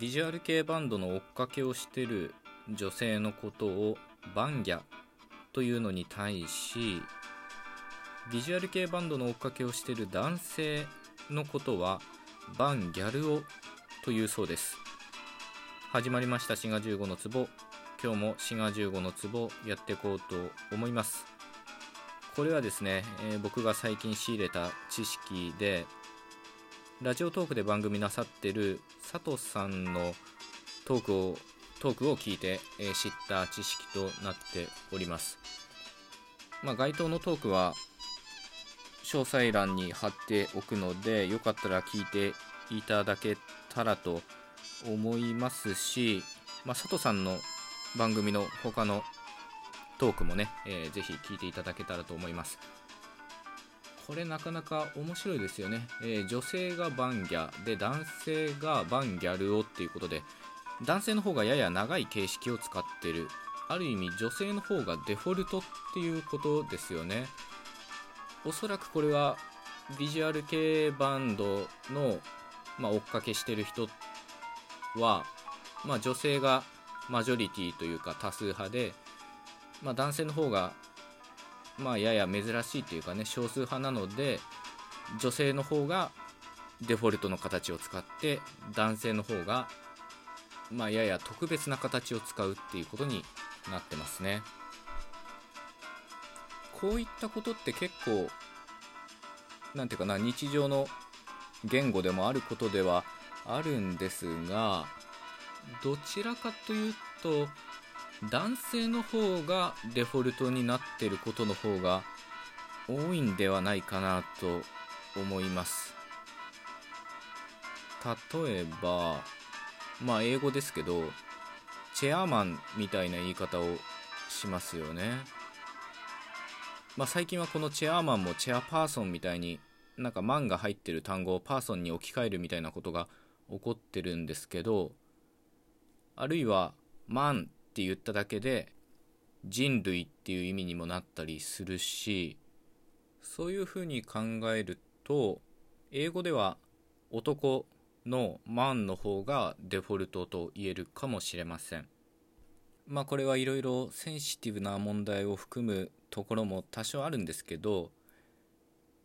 ビジュアル系バンドの追っかけをしてる女性のことをバンギャというのに対しビジュアル系バンドの追っかけをしてる男性のことはバンギャルオというそうです。始まりました。滋賀15の壺。今日も滋賀15の壺やっていこうと思います。これはですね、えー僕が最近仕入れた知識でラジオトークで番組なさってる佐藤さんのトークをトークを聞いて、えー知った知識となっております。まあ該当のトークは詳細欄に貼っておくのでよかったら聞いていただけたらと思いますし、まあ、佐藤さんの番組の他のトークもね、えーぜひ聞いていただけたらと思います。これなかなか面白いですよね、えー女性がバンギャで男性がバンギャルをっていうことで男性の方がやや長い形式を使ってる。ある意味女性の方がデフォルトっていうことですよね。おそらくこれはビジュアル系バンドの、まあ、追っかけしてる人は、まあ、女性がマジョリティというか多数派で、まあ、男性の方が、まあ、やや珍しいというかね少数派なので女性の方がデフォルトの形を使って男性の方が、まあ、やや特別な形を使うっていうことになってますね。こういったことって結構なんていうかな日常の言語でもあることではあるんですがどちらかというと男性の方がデフォルトになってることの方が多いんではないかなと思います。例えばまあ英語ですけどチェアマンみたいな言い方をしますよね。まあ最近はこのチェアマンもチェアパーソンみたいになんかマンが入ってる単語をパーソンに置き換えるみたいなことが起こってるんですけどあるいはマンって言っただけで人類っていう意味にもなったりするしそういうふうに考えると英語では男のマンの方がデフォルトと言えるかもしれません。まあこれはいろいろセンシティブな問題を含むところも多少あるんですけど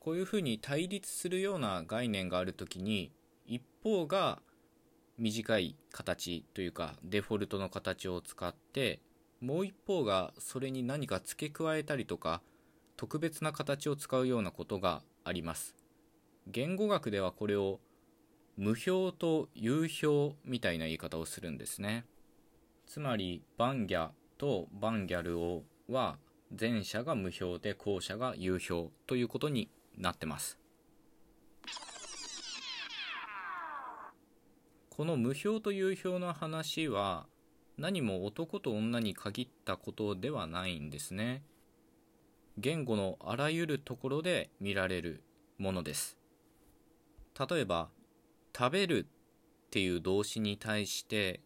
こういうふうに対立するような概念があるときに一方が短い形というかデフォルトの形を使ってもう一方がそれに何か付け加えたりとか特別な形を使うようなことがあります。言語学ではこれを無表と有表みたいな言い方をするんですね。つまりバンギャとバンギャルオは前者が無表で後者が有表ということになってます。この無表と有表の話は何も男と女に限ったことではないんですね。言語のあらゆるところで見られるものです。例えば食べるっていう動詞に対して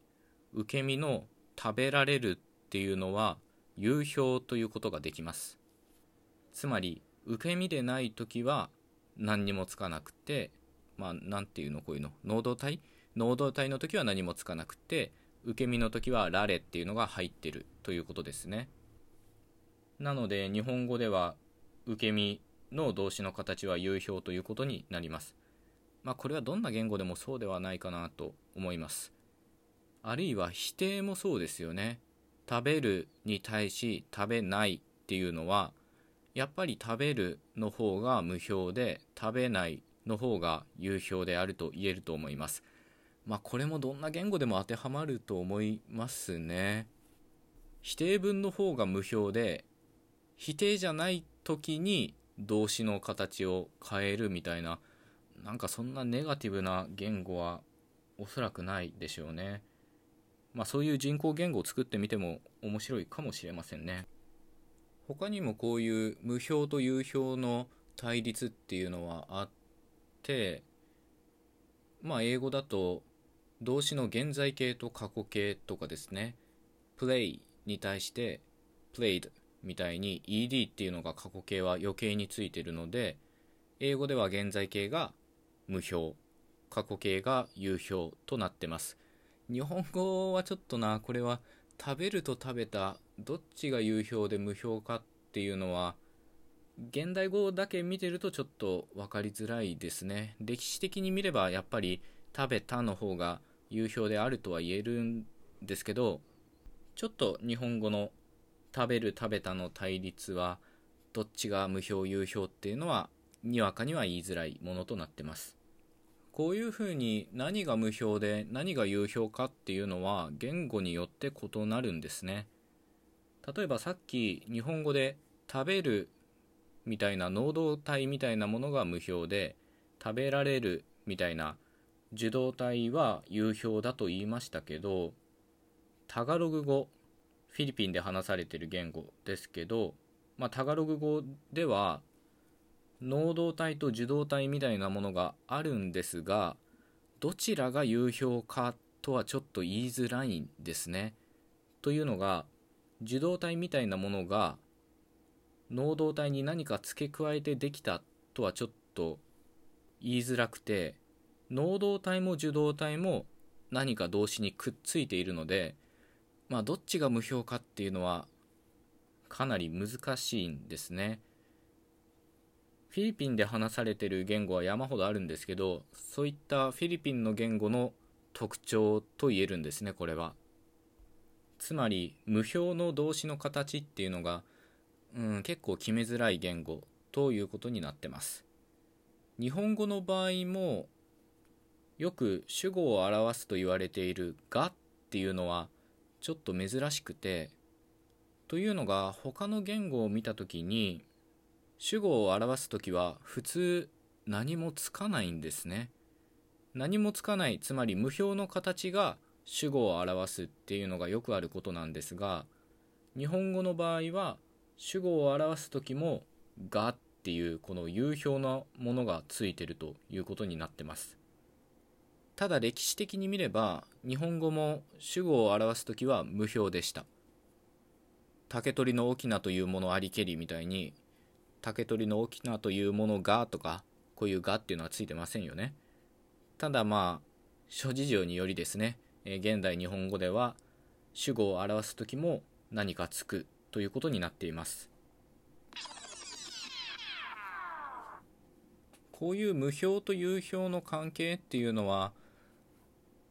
受け身の食べられるっていうのは有表ということができます。つまり受け身でない時は何にもつかなくてまあ何ていうのこういうの能動体能動体の時は何もつかなくて受け身の時はラレっていうのが入ってるということですね。なので日本語では受け身の動詞の形は有表ということになります。まあこれはどんな言語でもそうではないかなと思います。あるいは否定もそうですよね。食べるに対し食べないっていうのはやっぱり食べるの方が無表で食べないの方が有表であると言えると思います。まあこれもどんな言語でも当てはまると思いますね。否定文の方が無表で否定じゃない時に動詞の形を変えるみたいななんかそんなネガティブな言語はおそらくないでしょうね。まあそういう人工言語を作ってみても面白いかもしれませんね。他にもこういう無表と有表の対立っていうのはあってまあ英語だと動詞の現在形と過去形とかですね。play に対して played みたいに ed っていうのが過去形は余計についているので英語では現在形が無表過去形が有表となってます。日本語はちょっとなこれは食べると食べたどっちが有評で無評かっていうのは現代語だけ見てるとちょっと分かりづらいですね。歴史的に見ればやっぱり食べたの方が有評であるとは言えるんですけどちょっと日本語の食べる食べたの対立はどっちが無評有評っていうのはにわかには言いづらいものとなってます。こういうふうに何が無評で何が有評かっていうのは言語によって異なるんですね。例えばさっき日本語で食べるみたいな能動体みたいなものが無評で食べられるみたいな受動体は有評だと言いましたけどタガログ語フィリピンで話されている言語ですけど、まあ、タガログ語では能動体と受動体みたいなものがあるんですがどちらが有評かとはちょっと言いづらいんですね。というのが受動体みたいなものが能動体に何か付け加えてできたとはちょっと言いづらくて能動体も受動体も何か動詞にくっついているのでまあどっちが無評かっていうのはかなり難しいんですね。フィリピンで話されてる言語は山ほどあるんですけどそういったフィリピンの言語の特徴と言えるんですねこれはつまり無表の動詞の形っていうのが、うん、結構決めづらい言語ということになってます日本語の場合もよく主語を表すと言われている「が」っていうのはちょっと珍しくて。というのが他の言語を見た時に主語を表す時は普通何もつかないんですね。何もつかないつまり無表の形が主語を表すっていうのがよくあることなんですが日本語の場合は主語を表す時も「が」っていうこの有表なものがついてるということになってます。ただ歴史的に見れば日本語も主語を表す時は無表でした。竹取の翁というものありけりみたいに竹取の沖縄というものがとかこういうがっていうのはついてませんよね。ただまあ諸事情によりですね、現代日本語では主語を表す時も何かつくということになっています。こういう無表と有表の関係っていうのは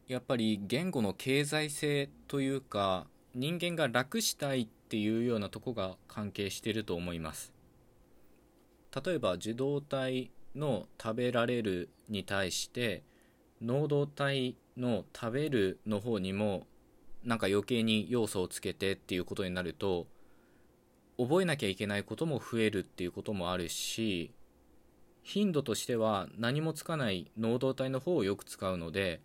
やっぱり言語の経済性というか人間が楽したいっていうようなとこが関係していると思います。例えば受動体の食べられるに対して能動体の食べるの方にもなんか余計に要素をつけてっていうことになると覚えなきゃいけないことも増えるっていうこともあるし頻度としては何もつかない能動体の方をよく使うので、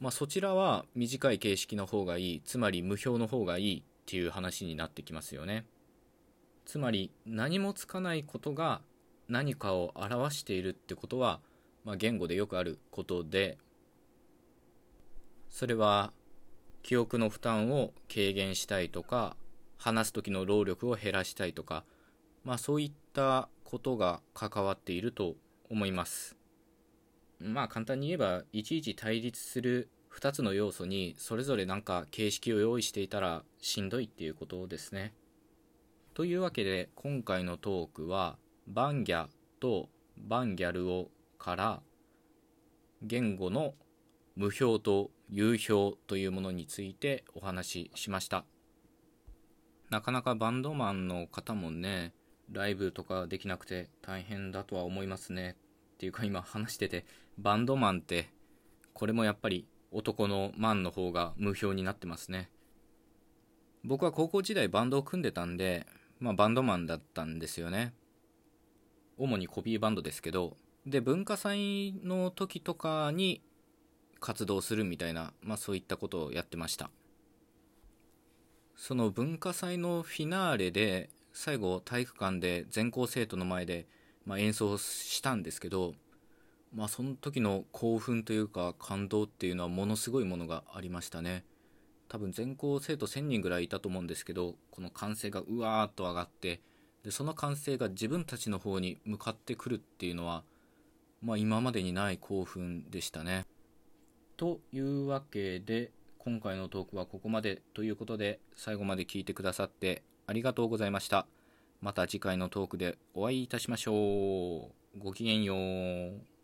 まあ、そちらは短い形式の方がいいつまり無表の方がいいっていう話になってきますよね。つまり何もつかないことが何かを表しているってことは、まあ、言語でよくあることでそれは記憶の負担を軽減したいとか話す時の労力を減らしたいとか、まあ、そういったことが関わっていると思います。まあ簡単に言えばいちいち対立する2つの要素にそれぞれ何か形式を用意していたらしんどいっていうことですね。というわけで今回のトークはバンギャとバンギャルオから言語の無表と有表というものについてお話ししました。なかなかバンドマンの方もねライブとかできなくて大変だとは思いますね。っていうか今話しててバンドマンってこれもやっぱり男のマンの方が無表になってますね。僕は高校時代バンドを組んでたんでまあバンドマンだったんですよね。主にコピーバンドですけどで文化祭の時とかに活動するみたいな、まあ、そういったことをやってました。その文化祭のフィナーレで最後体育館で全校生徒の前で、まあ、演奏したんですけど、まあ、その時の興奮というか感動っていうのはものすごいものがありましたね。多分全校生徒1000人ぐらいいたと思うんですけどこの歓声がうわーっと上がってでその歓声が自分たちの方に向かってくるっていうのは、まあ、今までにない興奮でしたね。というわけで今回のトークはここまでということで最後まで聞いてくださってありがとうございました。また次回のトークでお会いいたしましょう。ごきげんよう。